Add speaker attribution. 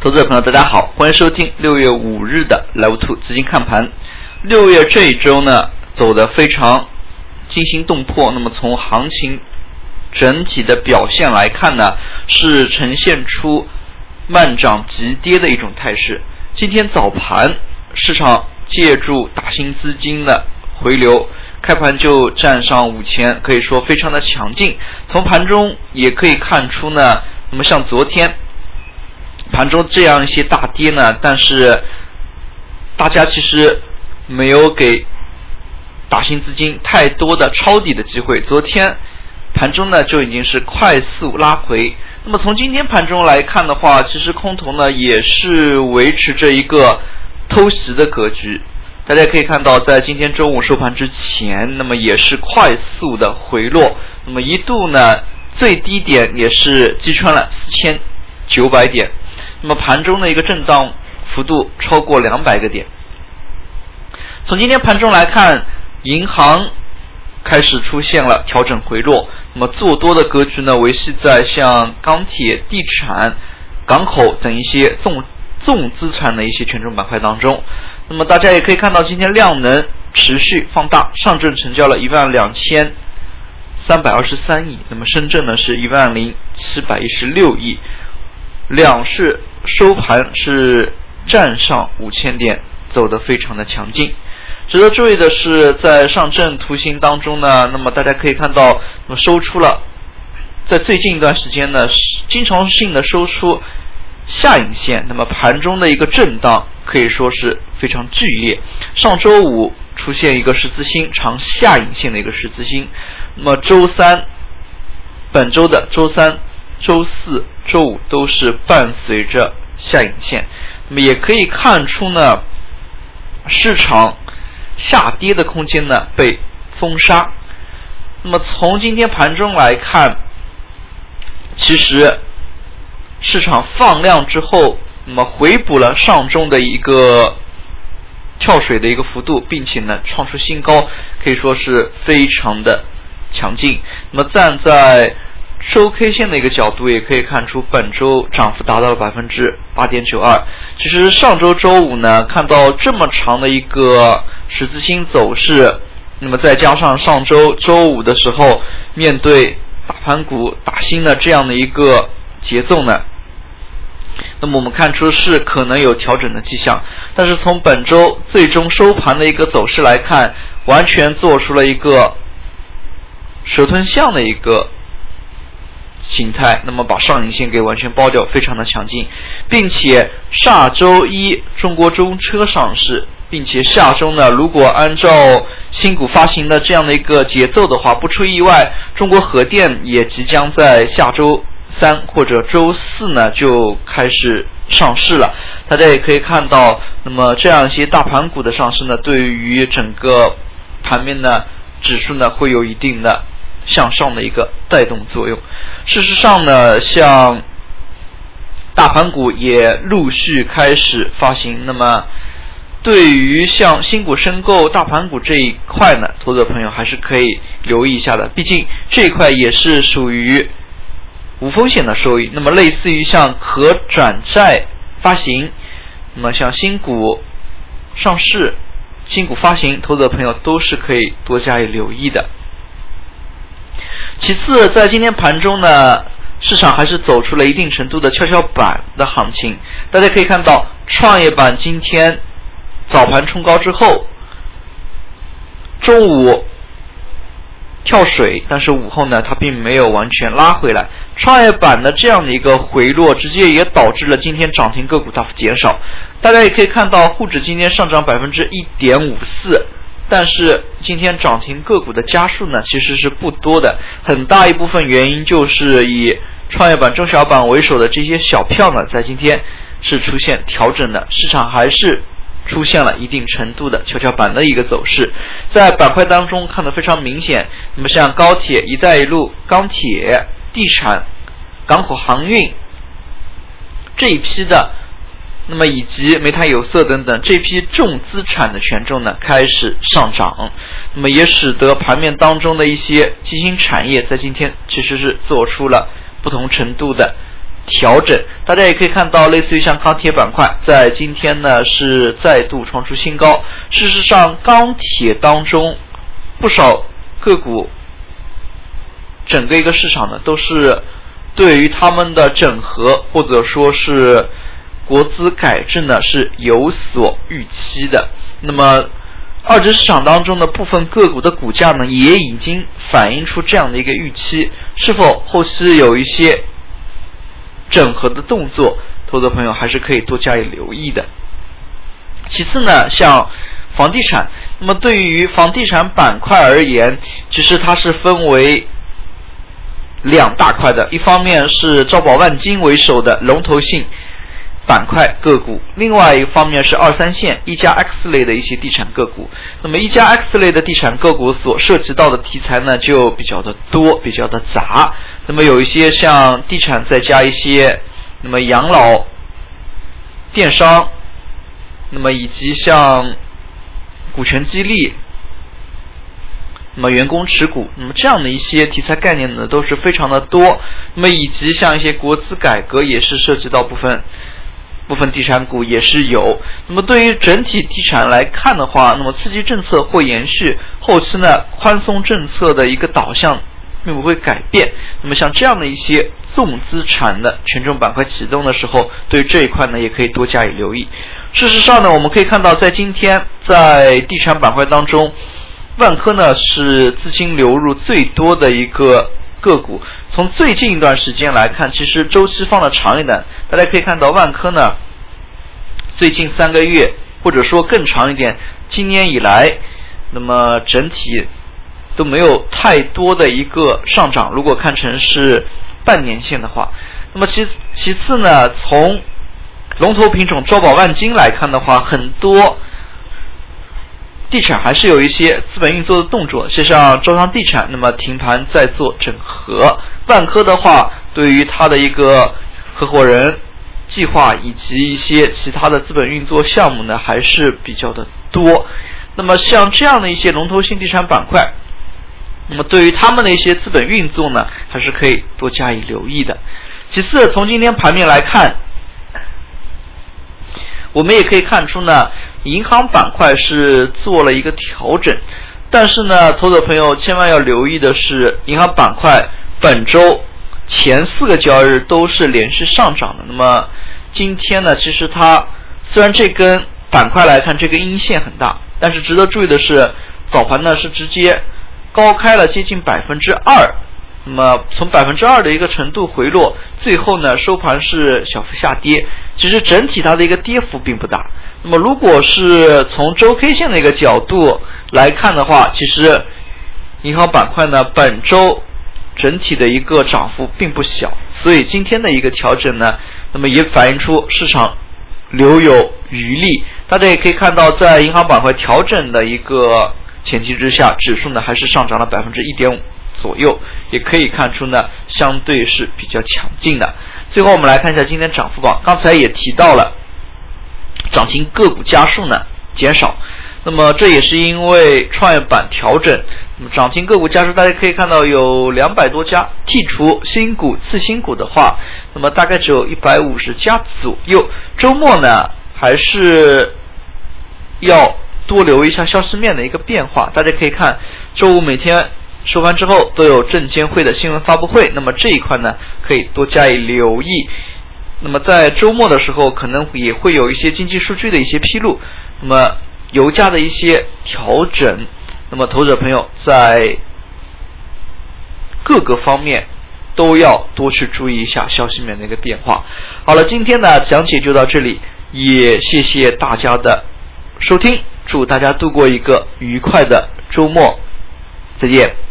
Speaker 1: 投资者朋友，大家好，欢迎收听六月五日的 Live Two 资金看盘。六月这一周呢，走的非常惊心动魄。那么从行情整体的表现来看呢，是呈现出慢涨急跌的一种态势。今天早盘市场借助大型资金的回流，开盘就站上五千，可以说非常的强劲。从盘中也可以看出呢，那么像昨天。盘中这样一些大跌呢，但是大家其实没有给打新资金太多的抄底的机会。昨天盘中呢就已经是快速拉回。那么从今天盘中来看的话，其实空头呢也是维持着一个偷袭的格局。大家可以看到，在今天中午收盘之前，那么也是快速的回落。那么一度呢最低点也是击穿了四千九百点。那么盘中的一个震荡幅度超过两百个点。从今天盘中来看，银行开始出现了调整回落，那么做多的格局呢维系在像钢铁、地产、港口等一些重重资产的一些权重板块当中。那么大家也可以看到，今天量能持续放大，上证成交了一万两千三百二十三亿，那么深圳呢是一万零七百一十六亿。两市收盘是站上五千点，走得非常的强劲。值得注意的是，在上证图形当中呢，那么大家可以看到，那么收出了，在最近一段时间呢，经常性的收出下影线。那么盘中的一个震荡可以说是非常剧烈。上周五出现一个十字星长下影线的一个十字星，那么周三，本周的周三。周四周五都是伴随着下影线，那么也可以看出呢，市场下跌的空间呢被封杀。那么从今天盘中来看，其实市场放量之后，那么回补了上中的一个跳水的一个幅度，并且呢创出新高，可以说是非常的强劲。那么站在收 K 线的一个角度也可以看出，本周涨幅达到了百分之八点九二。其实上周周五呢，看到这么长的一个十字星走势，那么再加上上周周五的时候，面对大盘股打新的这样的一个节奏呢，那么我们看出是可能有调整的迹象。但是从本周最终收盘的一个走势来看，完全做出了一个蛇吞象的一个。形态，那么把上影线给完全包掉，非常的强劲，并且下周一中国中车上市，并且下周呢，如果按照新股发行的这样的一个节奏的话，不出意外，中国核电也即将在下周三或者周四呢就开始上市了。大家也可以看到，那么这样一些大盘股的上市呢，对于整个盘面呢指数呢会有一定的。向上的一个带动作用。事实上呢，像大盘股也陆续开始发行。那么，对于像新股申购、大盘股这一块呢，投资者朋友还是可以留意一下的。毕竟这一块也是属于无风险的收益。那么，类似于像可转债发行，那么像新股上市、新股发行，投资者朋友都是可以多加以留意的。其次，在今天盘中呢，市场还是走出了一定程度的跷跷板的行情。大家可以看到，创业板今天早盘冲高之后，中午跳水，但是午后呢，它并没有完全拉回来。创业板的这样的一个回落，直接也导致了今天涨停个股大幅减少。大家也可以看到，沪指今天上涨百分之一点五四。但是今天涨停个股的家数呢，其实是不多的，很大一部分原因就是以创业板、中小板为首的这些小票呢，在今天是出现调整的，市场还是出现了一定程度的跷跷板的一个走势，在板块当中看得非常明显。那么像高铁、一带一路、钢铁、地产、港口航运这一批的。那么以及煤炭、有色等等这批重资产的权重呢开始上涨，那么也使得盘面当中的一些新兴产业在今天其实是做出了不同程度的调整。大家也可以看到，类似于像钢铁板块，在今天呢是再度创出新高。事实上，钢铁当中不少个股，整个一个市场呢都是对于他们的整合或者说是国资改制呢是有所预期的。那么，二级市场当中的部分个股的股价呢，也已经反映出这样的一个预期，是否后期有一些整合的动作，投资朋友还是可以多加以留意的。其次呢，像房地产，那么对于房地产板块而言，其实它是分为两大块的，一方面是招宝万金为首的龙头性。板块个股，另外一方面是二三线一加 X 类的一些地产个股。那么一加 X 类的地产个股所涉及到的题材呢，就比较的多，比较的杂。那么有一些像地产，再加一些那么养老、电商，那么以及像股权激励，那么员工持股，那么这样的一些题材概念呢，都是非常的多。那么以及像一些国资改革，也是涉及到部分。部分地产股也是有。那么对于整体地产来看的话，那么刺激政策会延续，后期呢宽松政策的一个导向并不会改变。那么像这样的一些重资产的权重板块启动的时候，对于这一块呢也可以多加以留意。事实上呢，我们可以看到，在今天在地产板块当中，万科呢是资金流入最多的一个。个股从最近一段时间来看，其实周期放的长一点，大家可以看到万科呢，最近三个月或者说更长一点，今年以来，那么整体都没有太多的一个上涨。如果看成是半年线的话，那么其其次呢，从龙头品种招宝万金来看的话，很多。地产还是有一些资本运作的动作，就像招商地产，那么停盘在做整合。万科的话，对于它的一个合伙人计划以及一些其他的资本运作项目呢，还是比较的多。那么像这样的一些龙头性地产板块，那么对于他们的一些资本运作呢，还是可以多加以留意的。其次，从今天盘面来看，我们也可以看出呢。银行板块是做了一个调整，但是呢，投资者朋友千万要留意的是，银行板块本周前四个交易日都是连续上涨的。那么今天呢，其实它虽然这根板块来看这根阴线很大，但是值得注意的是，早盘呢是直接高开了接近百分之二，那么从百分之二的一个程度回落，最后呢收盘是小幅下跌。其实整体它的一个跌幅并不大。那么，如果是从周 K 线的一个角度来看的话，其实银行板块呢本周整体的一个涨幅并不小，所以今天的一个调整呢，那么也反映出市场留有余力。大家也可以看到，在银行板块调整的一个前提之下，指数呢还是上涨了百分之一点五左右，也可以看出呢相对是比较强劲的。最后我们来看一下今天涨幅榜，刚才也提到了。涨停个股家数呢减少，那么这也是因为创业板调整，那么涨停个股家数大家可以看到有两百多家，剔除新股次新股的话，那么大概只有一百五十家左右。周末呢还是要多留意一下消息面的一个变化，大家可以看周五每天收盘之后都有证监会的新闻发布会，那么这一块呢可以多加以留意。那么在周末的时候，可能也会有一些经济数据的一些披露，那么油价的一些调整，那么投资者朋友在各个方面都要多去注意一下消息面的一个变化。好了，今天的讲解就到这里，也谢谢大家的收听，祝大家度过一个愉快的周末，再见。